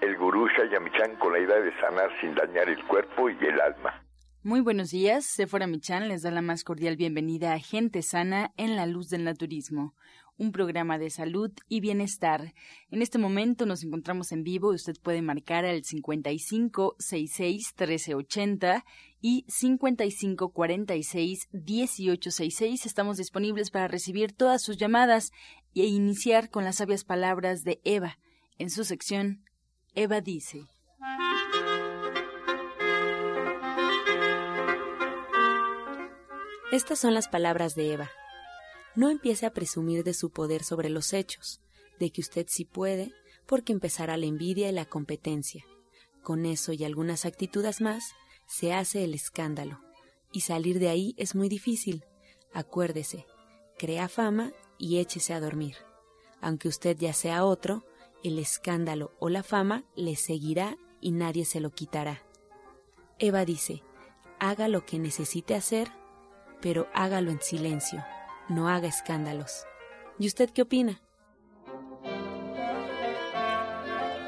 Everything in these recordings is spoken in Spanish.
el gurú Shayamichan con la idea de sanar sin dañar el cuerpo y el alma. Muy buenos días, Sephora Michan les da la más cordial bienvenida a Gente Sana en la Luz del Naturismo, un programa de salud y bienestar. En este momento nos encontramos en vivo y usted puede marcar al 55 66 1380 y 55 46 1866. Estamos disponibles para recibir todas sus llamadas e iniciar con las sabias palabras de Eva en su sección Eva dice. Estas son las palabras de Eva. No empiece a presumir de su poder sobre los hechos, de que usted sí puede, porque empezará la envidia y la competencia. Con eso y algunas actitudes más, se hace el escándalo. Y salir de ahí es muy difícil. Acuérdese, crea fama y échese a dormir. Aunque usted ya sea otro, el escándalo o la fama le seguirá y nadie se lo quitará. Eva dice, haga lo que necesite hacer, pero hágalo en silencio, no haga escándalos. ¿Y usted qué opina?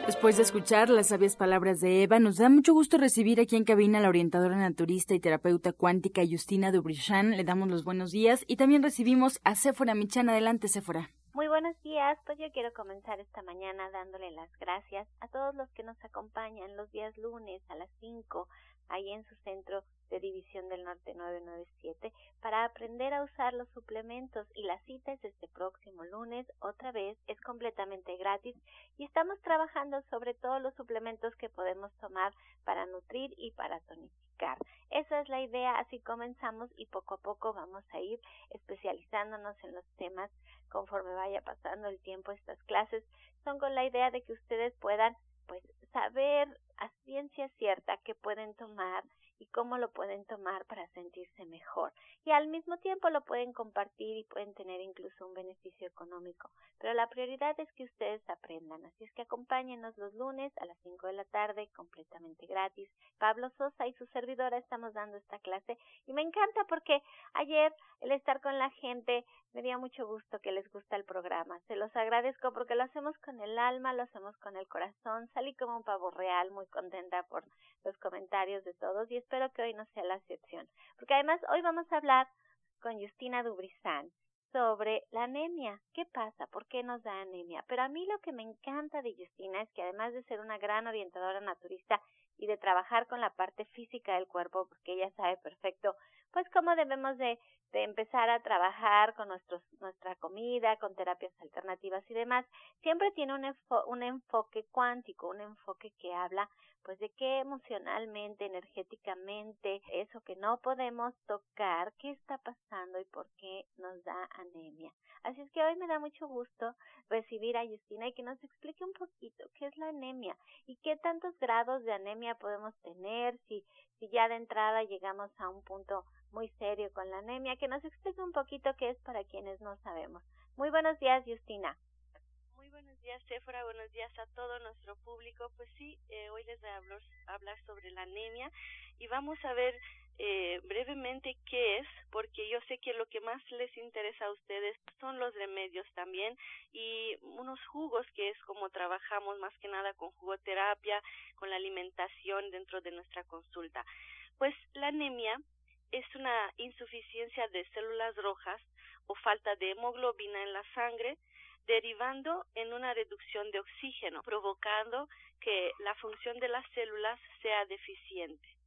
Después de escuchar las sabias palabras de Eva, nos da mucho gusto recibir aquí en cabina a la orientadora naturista y terapeuta cuántica Justina Dubrichan. Le damos los buenos días y también recibimos a Sephora Michan. Adelante, Sephora. Muy buenos días, pues yo quiero comenzar esta mañana dándole las gracias a todos los que nos acompañan los días lunes a las 5 ahí en su centro de División del Norte 997 para aprender a usar los suplementos y la cita es este próximo lunes, otra vez es completamente gratis y estamos trabajando sobre todos los suplementos que podemos tomar para nutrir y para tonificar. Esa es la idea, así comenzamos y poco a poco vamos a ir especializándonos en los temas conforme vaya pasando el tiempo. Estas clases son con la idea de que ustedes puedan pues saber a ciencia cierta que pueden tomar y cómo lo pueden tomar para sentirse mejor. Y al mismo tiempo lo pueden compartir y pueden tener incluso un beneficio económico. Pero la prioridad es que ustedes aprendan. Así es que acompáñenos los lunes a las 5 de la tarde, completamente gratis. Pablo Sosa y su servidora estamos dando esta clase y me encanta porque ayer el estar con la gente me dio mucho gusto que les gusta el programa. Se los agradezco porque lo hacemos con el alma, lo hacemos con el corazón. Salí como un pavo real, muy contenta por los comentarios de todos y espero que hoy no sea la excepción. Porque además hoy vamos a hablar con Justina Dubrizán sobre la anemia. ¿Qué pasa? ¿Por qué nos da anemia? Pero a mí lo que me encanta de Justina es que además de ser una gran orientadora naturista y de trabajar con la parte física del cuerpo, porque ella sabe perfecto, pues cómo debemos de, empezar a trabajar con nuestros, nuestra comida, con terapias alternativas y demás, siempre tiene un, un enfoque cuántico, un enfoque que habla pues de qué emocionalmente, energéticamente, eso que no podemos tocar, qué está pasando y por qué nos da anemia. Así es que hoy me da mucho gusto recibir a Justina y que nos explique un poquito qué es la anemia y qué tantos grados de anemia podemos tener, si, si ya de entrada llegamos a un punto muy serio con la anemia, que nos explique un poquito qué es para quienes no sabemos. Muy buenos días, Justina. Muy buenos días, Sephora. Buenos días a todo nuestro público. Pues sí, eh, hoy les voy a hablar, hablar, sobre la anemia y vamos a ver eh, brevemente qué es, porque yo sé que lo que más les interesa a ustedes son los remedios también y unos jugos que es como trabajamos más que nada con jugoterapia, con la alimentación dentro de nuestra consulta. Pues la anemia es una insuficiencia de células rojas o falta de hemoglobina en la sangre, derivando en una reducción de oxígeno, provocando que la función de las células sea deficiente.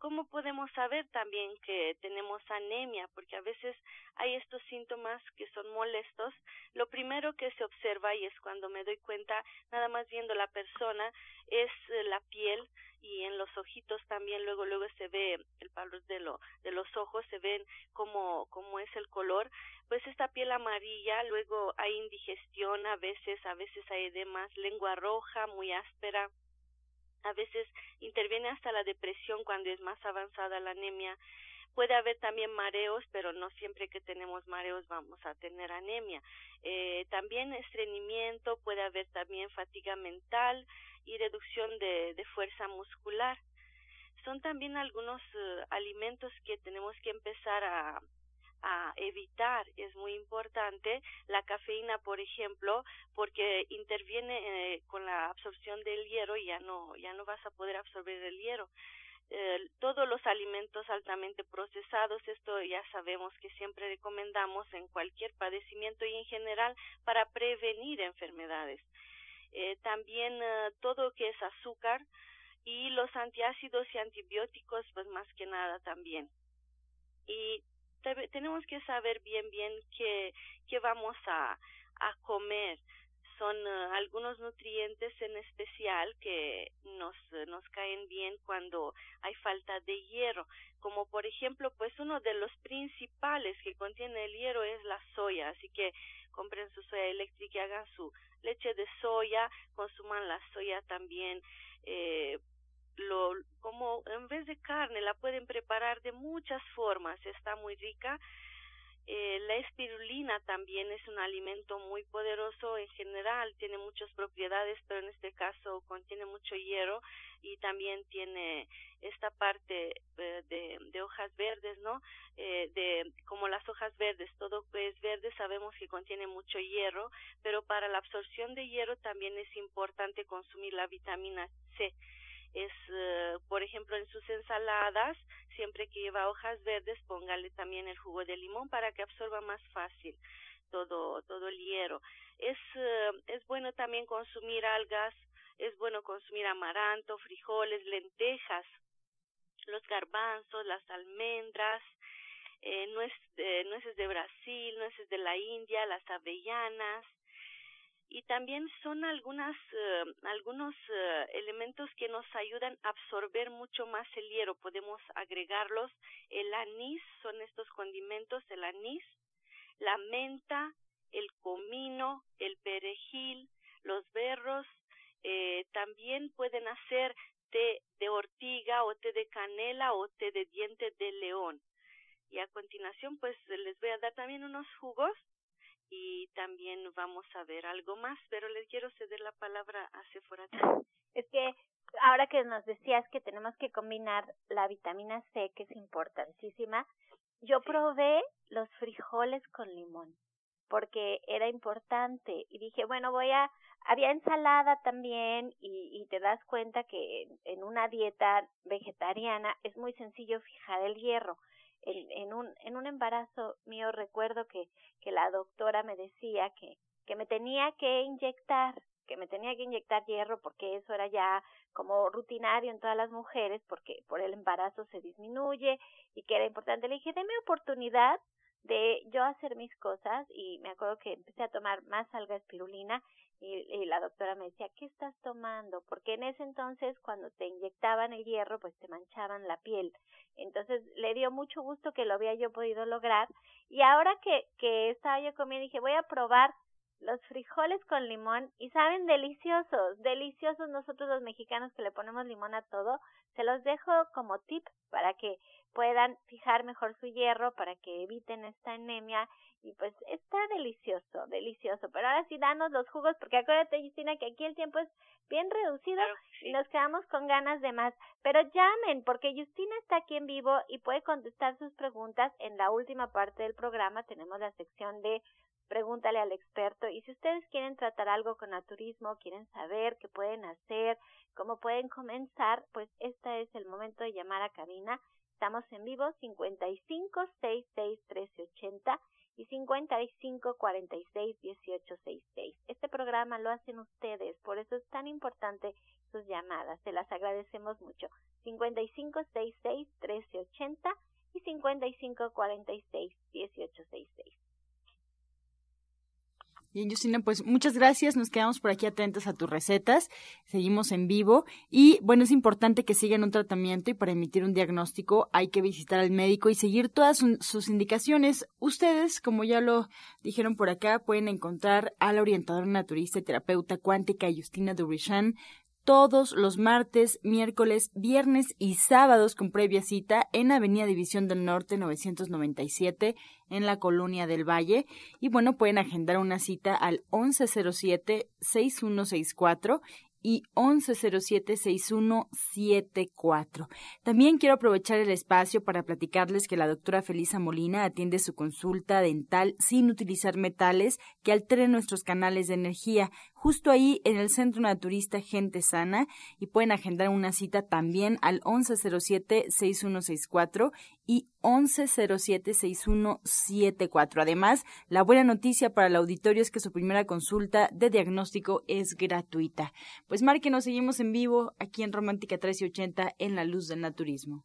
¿Cómo podemos saber también que tenemos anemia? Porque a veces hay estos síntomas que son molestos. Lo primero que se observa, y es cuando me doy cuenta, nada más viendo la persona, es eh, la piel y en los ojitos también luego luego se ve el palo de lo de los ojos se ven como es el color pues esta piel amarilla luego hay indigestión a veces a veces hay edemas lengua roja muy áspera A veces interviene hasta la depresión cuando es más avanzada la anemia. Puede haber también mareos, pero no siempre que tenemos mareos vamos a tener anemia. Eh, también estreñimiento, puede haber también fatiga mental y reducción de, fuerza muscular. Son también algunos eh, alimentos que tenemos que empezar a, a evitar. Es muy importante la cafeína por ejemplo porque interviene eh, con la absorción del hierro y ya no ya no vas a poder absorber el hierro eh, todos los alimentos altamente procesados esto ya sabemos que siempre recomendamos en cualquier padecimiento y en general para prevenir enfermedades. Eh, también eh, todo que es azúcar y los antiácidos y antibióticos pues más que nada también. Y tenemos que saber bien bien qué, qué vamos a, a comer. Son uh, algunos nutrientes en especial que nos, nos caen bien cuando hay falta de hierro, como por ejemplo, pues uno de los principales que contiene el hierro es la soya, así que compren su soya eléctrica y hagan su leche de soya, consuman la soya también, eh, lo como en vez de carne la pueden preparar de muchas formas está muy rica. Eh, la espirulina también es un alimento muy poderoso en general tiene muchas propiedades pero en este caso contiene mucho hierro y también tiene esta parte eh, de, de, hojas verdes no eh, de como las hojas verdes todo que es verde sabemos que contiene mucho hierro pero para la absorción de hierro también es importante consumir la vitamina C es, eh, por ejemplo, en sus ensaladas, siempre que lleva hojas verdes, póngale también el jugo de limón para que absorba más fácil todo, todo el hierro. Es, eh, es bueno también consumir algas, es bueno consumir amaranto, frijoles, lentejas, los garbanzos, las almendras, eh, nueces de Brasil, nueces de la India, las avellanas, y también son algunas eh, algunos eh, elementos que nos ayudan a absorber mucho más el hierro podemos agregarlos el anís son estos condimentos el anís la menta el comino el perejil los berros eh, también pueden hacer té de ortiga o té de canela o té de diente de león. Y a continuación pues les voy a dar también unos jugos y también vamos a ver algo más, pero les quiero ceder la palabra a Sephora. Es que ahora que nos decías que tenemos que combinar la vitamina C, que es importantísima, yo probé los frijoles con limón porque era importante y dije, bueno, voy a, había ensalada también y, y te das cuenta que en una dieta vegetariana es muy sencillo fijar el hierro en, en, un, en un embarazo mío recuerdo que, que la doctora me decía que, que me tenía que inyectar, que me tenía que inyectar hierro porque eso era ya como rutinario en todas las mujeres porque por el embarazo se disminuye y que era importante. Le dije, deme oportunidad de yo hacer mis cosas y me acuerdo que empecé a tomar más alga espirulina y, la doctora me decía, ¿qué estás tomando? Porque en ese entonces cuando te inyectaban el hierro, pues te manchaban la piel. Entonces le dio mucho gusto que lo había yo podido lograr. Y ahora que, que estaba yo comiendo, dije, voy a probar los frijoles con limón y saben deliciosos, deliciosos nosotros los mexicanos que le ponemos limón a todo, se los dejo como tip para que puedan fijar mejor su hierro, para que eviten esta anemia y pues está delicioso, delicioso. Pero ahora sí, danos los jugos, porque acuérdate, Justina, que aquí el tiempo es bien reducido y nos quedamos con ganas de más. Pero llamen, porque Justina está aquí en vivo y puede contestar sus preguntas. En la última parte del programa tenemos la sección de Pregúntale al experto. Y si ustedes quieren tratar algo con naturismo, quieren saber qué pueden hacer, cómo pueden comenzar, pues este es el momento de llamar a cabina. Estamos en vivo 55 66 1380 y 55 46 18 66. Este programa lo hacen ustedes, por eso es tan importante sus llamadas. Se las agradecemos mucho. 55 66 1380 y 55 46 18 66. Bien, Justina, pues muchas gracias. Nos quedamos por aquí atentos a tus recetas. Seguimos en vivo. Y bueno, es importante que sigan un tratamiento y para emitir un diagnóstico hay que visitar al médico y seguir todas sus indicaciones. Ustedes, como ya lo dijeron por acá, pueden encontrar a la orientadora naturista y terapeuta cuántica Justina Durishan todos los martes, miércoles, viernes y sábados con previa cita en Avenida División del Norte 997 en la Colonia del Valle. Y bueno, pueden agendar una cita al 1107-6164 y 1107-6174. También quiero aprovechar el espacio para platicarles que la doctora Felisa Molina atiende su consulta dental sin utilizar metales que alteren nuestros canales de energía, justo ahí en el Centro Naturista Gente Sana y pueden agendar una cita también al 1107-6164 y 1107-6174. Además, la buena noticia para el auditorio es que su primera consulta de diagnóstico es gratuita. Pues nos seguimos en vivo aquí en Romántica 1380 en la luz del naturismo.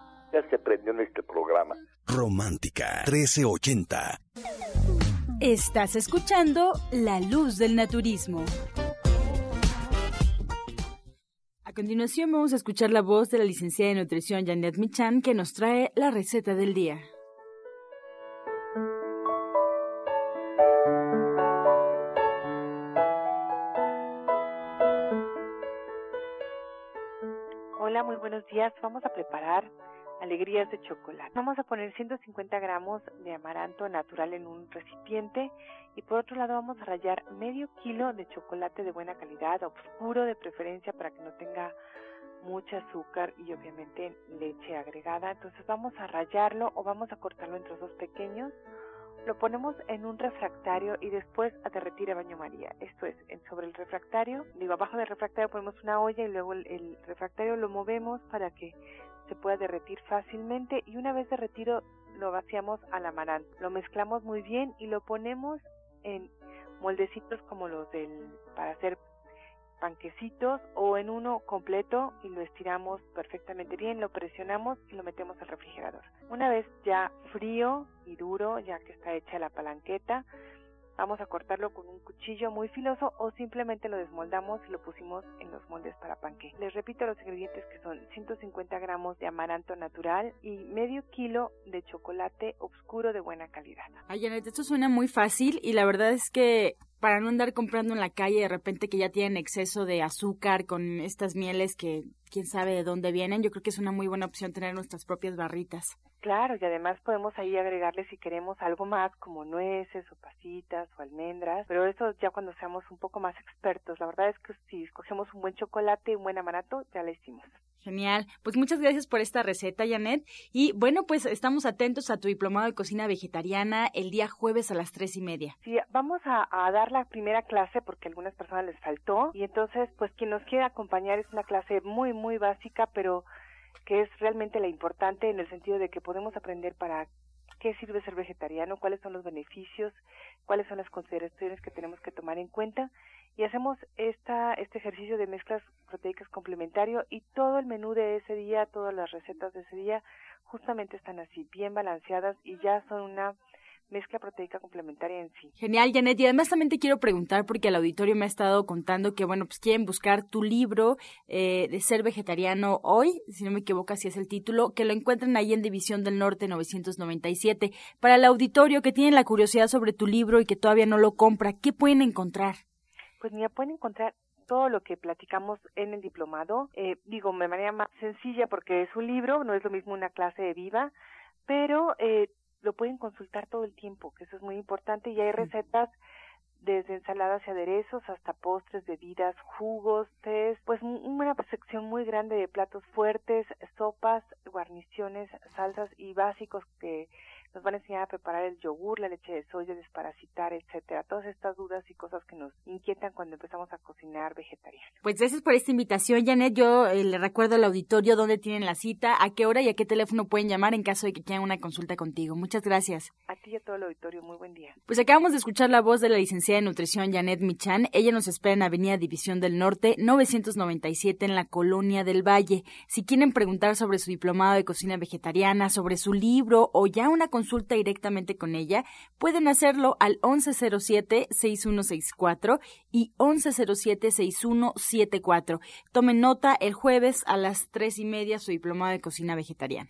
ya se prendió en este programa. Romántica 1380. Estás escuchando La Luz del Naturismo. A continuación vamos a escuchar la voz de la licenciada de nutrición Janet Michan que nos trae la receta del día. Hola, muy buenos días. Vamos a preparar alegrías de chocolate. Vamos a poner 150 gramos de amaranto natural en un recipiente y por otro lado vamos a rallar medio kilo de chocolate de buena calidad, oscuro de preferencia para que no tenga mucho azúcar y obviamente leche agregada. Entonces vamos a rallarlo o vamos a cortarlo en trozos pequeños. Lo ponemos en un refractario y después a derretir a baño María. Esto es, sobre el refractario, digo, abajo del refractario ponemos una olla y luego el refractario lo movemos para que se pueda derretir fácilmente y una vez derretido lo vaciamos al amaranto. Lo mezclamos muy bien y lo ponemos en moldecitos como los del para hacer panquecitos o en uno completo y lo estiramos perfectamente bien, lo presionamos y lo metemos al refrigerador. Una vez ya frío y duro, ya que está hecha la palanqueta, Vamos a cortarlo con un cuchillo muy filoso o simplemente lo desmoldamos y lo pusimos en los moldes para panque. Les repito los ingredientes que son 150 gramos de amaranto natural y medio kilo de chocolate oscuro de buena calidad. Ay, Janet, esto suena muy fácil y la verdad es que para no andar comprando en la calle de repente que ya tienen exceso de azúcar con estas mieles que quién sabe de dónde vienen, yo creo que es una muy buena opción tener nuestras propias barritas. Claro, y además podemos ahí agregarle si queremos algo más como nueces o pasitas o almendras, pero eso ya cuando seamos un poco más expertos. La verdad es que si escogemos un buen chocolate y un buen amarato, ya lo hicimos. Genial. Pues muchas gracias por esta receta, Janet. Y bueno, pues estamos atentos a tu diplomado de cocina vegetariana el día jueves a las tres y media. Sí, vamos a, a dar la primera clase porque a algunas personas les faltó. Y entonces, pues quien nos quiera acompañar es una clase muy, muy básica, pero que es realmente la importante en el sentido de que podemos aprender para qué sirve ser vegetariano, cuáles son los beneficios, cuáles son las consideraciones que tenemos que tomar en cuenta. Y hacemos esta, este ejercicio de mezclas proteicas complementario y todo el menú de ese día, todas las recetas de ese día justamente están así, bien balanceadas y ya son una mezcla proteica complementaria en sí. Genial, Janet. Y además también te quiero preguntar, porque el auditorio me ha estado contando que, bueno, pues quieren buscar tu libro eh, de ser vegetariano hoy, si no me equivoco, así es el título, que lo encuentran ahí en División del Norte 997. Para el auditorio que tiene la curiosidad sobre tu libro y que todavía no lo compra, ¿qué pueden encontrar? Pues mira, pueden encontrar todo lo que platicamos en el diplomado, eh, digo, de manera más sencilla porque es un libro, no es lo mismo una clase de viva, pero eh, lo pueden consultar todo el tiempo, que eso es muy importante, y hay recetas desde ensaladas y aderezos hasta postres, bebidas, jugos, tés, pues una sección muy grande de platos fuertes, sopas, guarniciones, salsas y básicos que nos van a enseñar a preparar el yogur, la leche de soya, desparasitar, etcétera. Todas estas dudas y cosas que nos inquietan cuando empezamos a cocinar vegetariano. Pues gracias por esta invitación, Janet. Yo eh, le recuerdo al auditorio dónde tienen la cita, a qué hora y a qué teléfono pueden llamar en caso de que quieran una consulta contigo. Muchas gracias. A ti y a todo el auditorio, muy buen día. Pues acabamos de escuchar la voz de la licenciada en nutrición Janet Michan. Ella nos espera en Avenida División del Norte, 997 en la Colonia del Valle. Si quieren preguntar sobre su diplomado de cocina vegetariana, sobre su libro o ya una consulta directamente con ella, pueden hacerlo al 1107-6164 y 1107-6174. Tomen nota el jueves a las tres y media su diplomado de cocina vegetariana.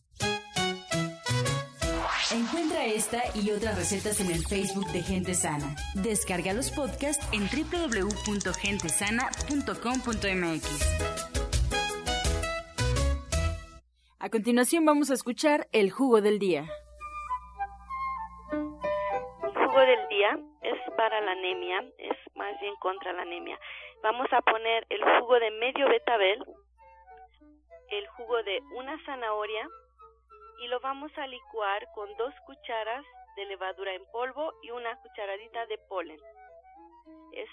Encuentra esta y otras recetas en el Facebook de Gente Sana. Descarga los podcasts en www.gentesana.com.mx. A continuación vamos a escuchar el jugo del día. El jugo del día es para la anemia, es más bien contra la anemia. Vamos a poner el jugo de medio betabel, el jugo de una zanahoria, y lo vamos a licuar con dos cucharas de levadura en polvo y una cucharadita de polen. Es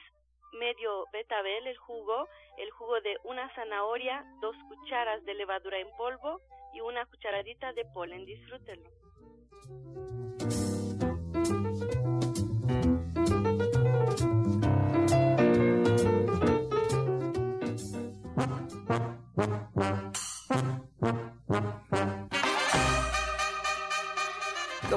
medio betabel el jugo, el jugo de una zanahoria, dos cucharas de levadura en polvo y una cucharadita de polen. Disfrútenlo.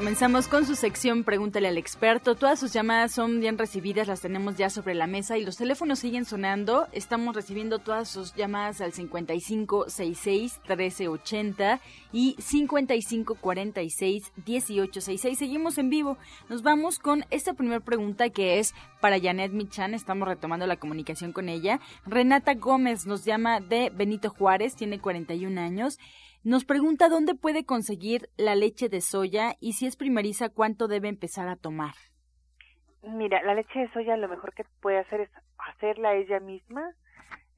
Comenzamos con su sección Pregúntale al experto. Todas sus llamadas son bien recibidas, las tenemos ya sobre la mesa y los teléfonos siguen sonando. Estamos recibiendo todas sus llamadas al 5566-1380 y 5546-1866. Seguimos en vivo. Nos vamos con esta primera pregunta que es para Janet Michan. Estamos retomando la comunicación con ella. Renata Gómez nos llama de Benito Juárez, tiene 41 años. Nos pregunta dónde puede conseguir la leche de soya y si es primeriza, cuánto debe empezar a tomar. Mira, la leche de soya lo mejor que puede hacer es hacerla ella misma.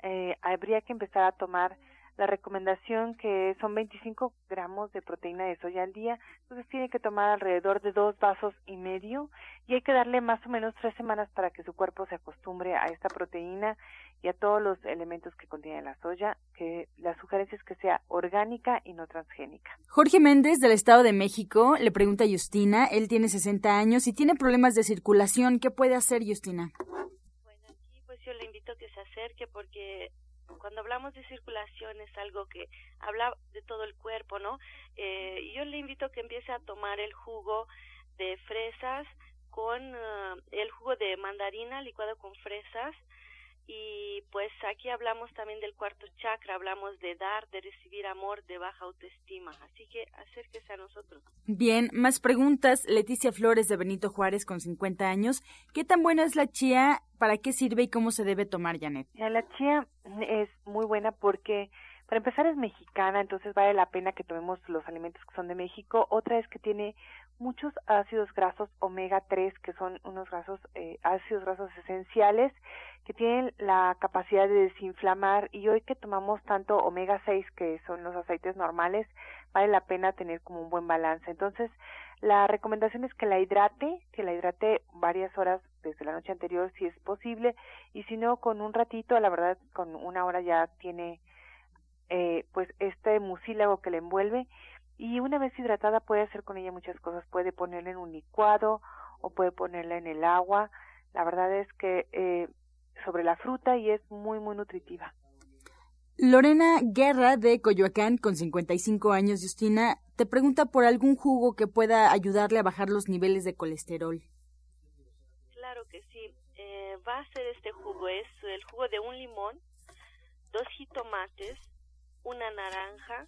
Eh, habría que empezar a tomar la recomendación que son 25 gramos de proteína de soya al día, entonces tiene que tomar alrededor de dos vasos y medio y hay que darle más o menos tres semanas para que su cuerpo se acostumbre a esta proteína y a todos los elementos que contiene la soya, que la sugerencia es que sea orgánica y no transgénica. Jorge Méndez del Estado de México le pregunta a Justina, él tiene 60 años y tiene problemas de circulación, ¿qué puede hacer Justina? Bueno, aquí pues yo le invito a que se acerque porque cuando hablamos de circulación es algo que habla de todo el cuerpo, ¿no? Eh, yo le invito a que empiece a tomar el jugo de fresas con eh, el jugo de mandarina licuado con fresas y pues aquí hablamos también del cuarto chakra, hablamos de dar, de recibir amor, de baja autoestima, así que acérquese a nosotros. Bien, más preguntas. Leticia Flores de Benito Juárez con 50 años. ¿Qué tan buena es la chía? ¿Para qué sirve y cómo se debe tomar, Janet? La chía es muy buena porque para empezar es mexicana, entonces vale la pena que tomemos los alimentos que son de México. Otra es que tiene muchos ácidos grasos omega 3, que son unos grasos, eh, ácidos grasos esenciales que tienen la capacidad de desinflamar y hoy que tomamos tanto omega 6 que son los aceites normales, vale la pena tener como un buen balance. Entonces, la recomendación es que la hidrate, que la hidrate varias horas desde la noche anterior si es posible y si no con un ratito, la verdad con una hora ya tiene eh, pues este mucílago que le envuelve y una vez hidratada puede hacer con ella muchas cosas, puede ponerla en un licuado o puede ponerla en el agua. La verdad es que eh, sobre la fruta y es muy, muy nutritiva. Lorena Guerra de Coyoacán, con 55 años, Justina, te pregunta por algún jugo que pueda ayudarle a bajar los niveles de colesterol. Claro que sí. Eh, base de este jugo es el jugo de un limón, dos jitomates, una naranja,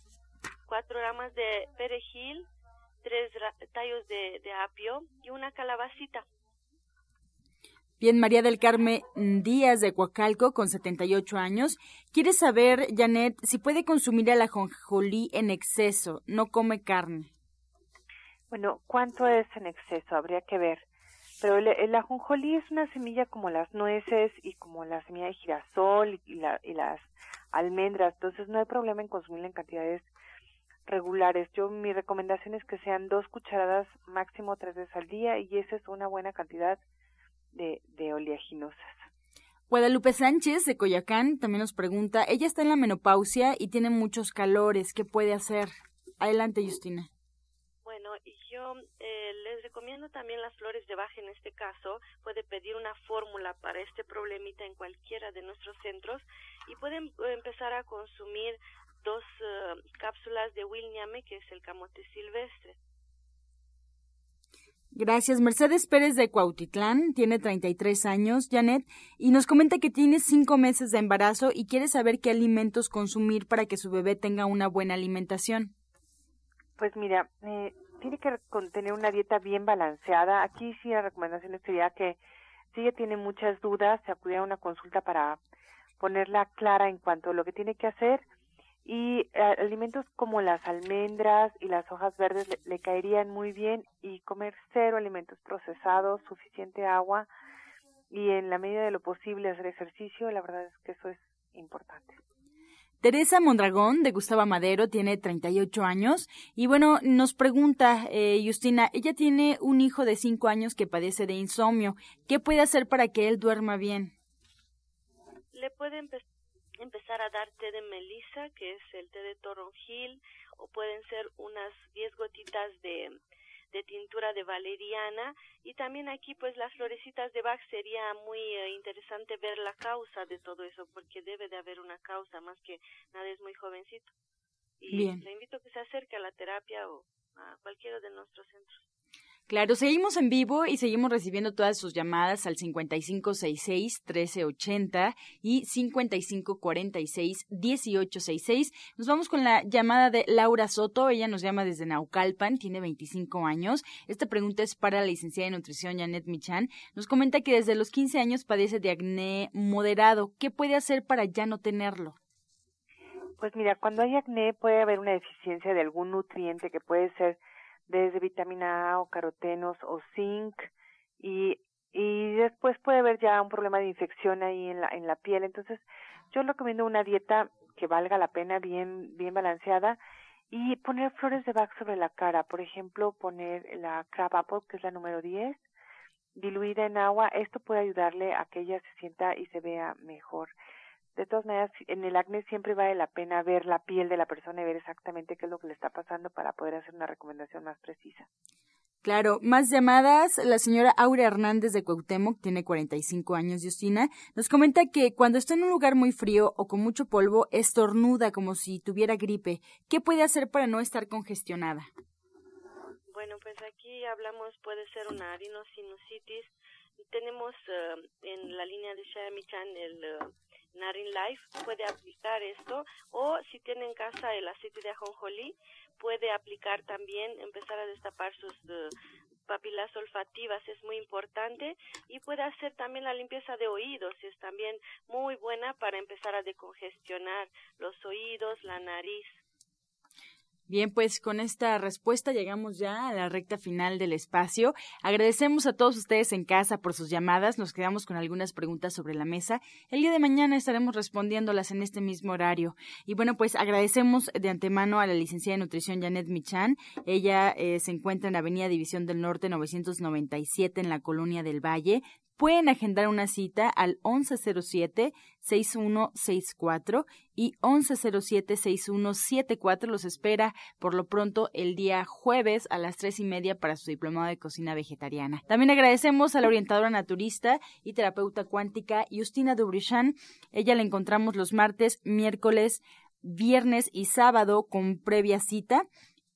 cuatro ramas de perejil, tres tallos de apio y una calabacita. Bien, María del Carmen Díaz de Coacalco, con 78 años, quiere saber, Janet, si puede consumir el ajonjolí en exceso, no come carne. Bueno, ¿cuánto es en exceso? Habría que ver. Pero el, ajonjolí es una semilla como las nueces y como la semilla de girasol y, y las almendras, entonces no hay problema en consumirla en cantidades regulares. Yo mi recomendación es que sean dos cucharadas máximo tres veces al día y esa es una buena cantidad de, de oleaginosas. Guadalupe Sánchez de Coyacán también nos pregunta, ella está en la menopausia y tiene muchos calores, ¿qué puede hacer? Adelante, Justina. Yo eh, les recomiendo también las flores de baja en este caso. Puede pedir una fórmula para este problemita en cualquiera de nuestros centros y pueden eh, empezar a consumir dos eh, cápsulas de Williame, que es el camote silvestre. Gracias. Mercedes Pérez de Cuautitlán tiene 33 años, Janet, y nos comenta que tiene cinco meses de embarazo y quiere saber qué alimentos consumir para que su bebé tenga una buena alimentación. Pues mira, eh, tiene que tener una dieta bien balanceada. Aquí sí la recomendación sería que si ella tiene muchas dudas, se acudiera a una consulta para ponerla clara en cuanto a lo que tiene que hacer y eh, alimentos como las almendras y las hojas verdes le, caerían muy bien y comer cero alimentos procesados, suficiente agua y en la medida de lo posible hacer ejercicio, la verdad es que eso es importante. Teresa Mondragón de Gustavo Madero tiene 38 años y bueno, nos pregunta eh, Justina, ella tiene un hijo de 5 años que padece de insomnio. ¿Qué puede hacer para que él duerma bien? Le puede empezar a dar té de melisa, que es el té de toronjil, o pueden ser unas 10 gotitas de, de tintura de valeriana y también aquí pues las florecitas de Bach sería muy eh, interesante ver la causa de todo eso porque debe de haber una causa más que nada es muy jovencito y le invito a que se acerque a la terapia o a cualquiera de nuestros centros. Claro, seguimos en vivo y seguimos recibiendo todas sus llamadas al 5566-1380 y 5546-1866. Nos vamos con la llamada de Laura Soto. Ella nos llama desde Naucalpan, tiene 25 años. Esta pregunta es para la licenciada de nutrición Janet Michan. Nos comenta que desde los 15 años padece de acné moderado. ¿Qué puede hacer para ya no tenerlo? Pues mira, cuando hay acné puede haber una deficiencia de algún nutriente que puede ser desde vitamina A o carotenos o zinc y y después puede haber ya un problema de infección ahí en la en la piel. Entonces yo recomiendo una dieta que valga la pena bien bien balanceada y poner flores de Bach sobre la cara. Por ejemplo poner la crab apple que es la número 10 diluida en agua. Esto puede ayudarle a que ella se sienta y se vea mejor de todas maneras, en el acné siempre vale la pena ver la piel de la persona y ver exactamente qué es lo que le está pasando para poder hacer una recomendación más precisa. Claro, más llamadas. La señora Aura Hernández de Cuauhtémoc tiene 45 años, Justina. Nos comenta que cuando está en un lugar muy frío o con mucho polvo, estornuda como si tuviera gripe. ¿Qué puede hacer para no estar congestionada? Bueno, pues aquí hablamos, puede ser una rhinosinusitis. Tenemos eh, en la línea de Xiaomichan el eh, Narin Life puede aplicar esto o si tiene en casa el aceite de ajonjolí puede aplicar también empezar a destapar sus uh, papilas olfativas es muy importante y puede hacer también la limpieza de oídos es también muy buena para empezar a decongestionar los oídos la nariz Bien, pues con esta respuesta llegamos ya a la recta final del espacio. Agradecemos a todos ustedes en casa por sus llamadas. Nos quedamos con algunas preguntas sobre la mesa. El día de mañana estaremos respondiéndolas en este mismo horario. Y bueno, pues agradecemos de antemano a la licenciada de nutrición Janet Michan. Ella eh, se encuentra en Avenida División del Norte 997 en la Colonia del Valle. Pueden agendar una cita al 1107-6164 y 1107-6174. Los espera por lo pronto el día jueves a las tres y media para su diplomado de cocina vegetariana. También agradecemos a la orientadora naturista y terapeuta cuántica Justina Dubrichan. Ella la encontramos los martes, miércoles, viernes y sábado con previa cita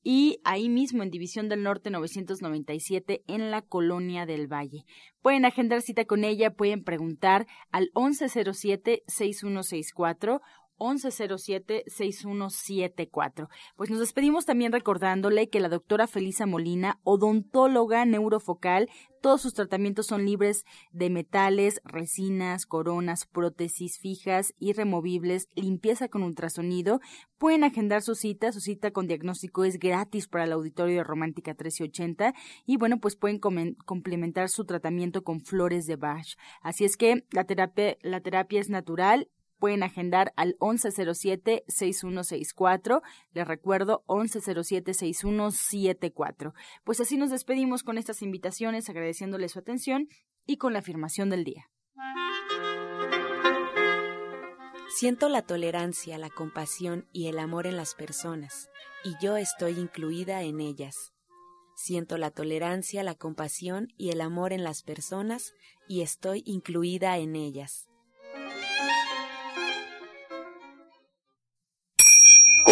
y ahí mismo en División del Norte 997 en la Colonia del Valle. Pueden agendar cita con ella, pueden preguntar al 1107-6164 1107-6174. Pues nos despedimos también recordándole que la doctora Felisa Molina, odontóloga neurofocal, todos sus tratamientos son libres de metales, resinas, coronas, prótesis fijas y removibles, limpieza con ultrasonido. Pueden agendar su cita, su cita con diagnóstico es gratis para el auditorio de Romántica 1380 y bueno, pues pueden complementar su tratamiento con flores de Bach. Así es que la terapia, la terapia es natural pueden agendar al 1107-6164. Les recuerdo, 1107-6174. Pues así nos despedimos con estas invitaciones, agradeciéndole su atención y con la afirmación del día. Siento la tolerancia, la compasión y el amor en las personas, y yo estoy incluida en ellas. Siento la tolerancia, la compasión y el amor en las personas, y estoy incluida en ellas.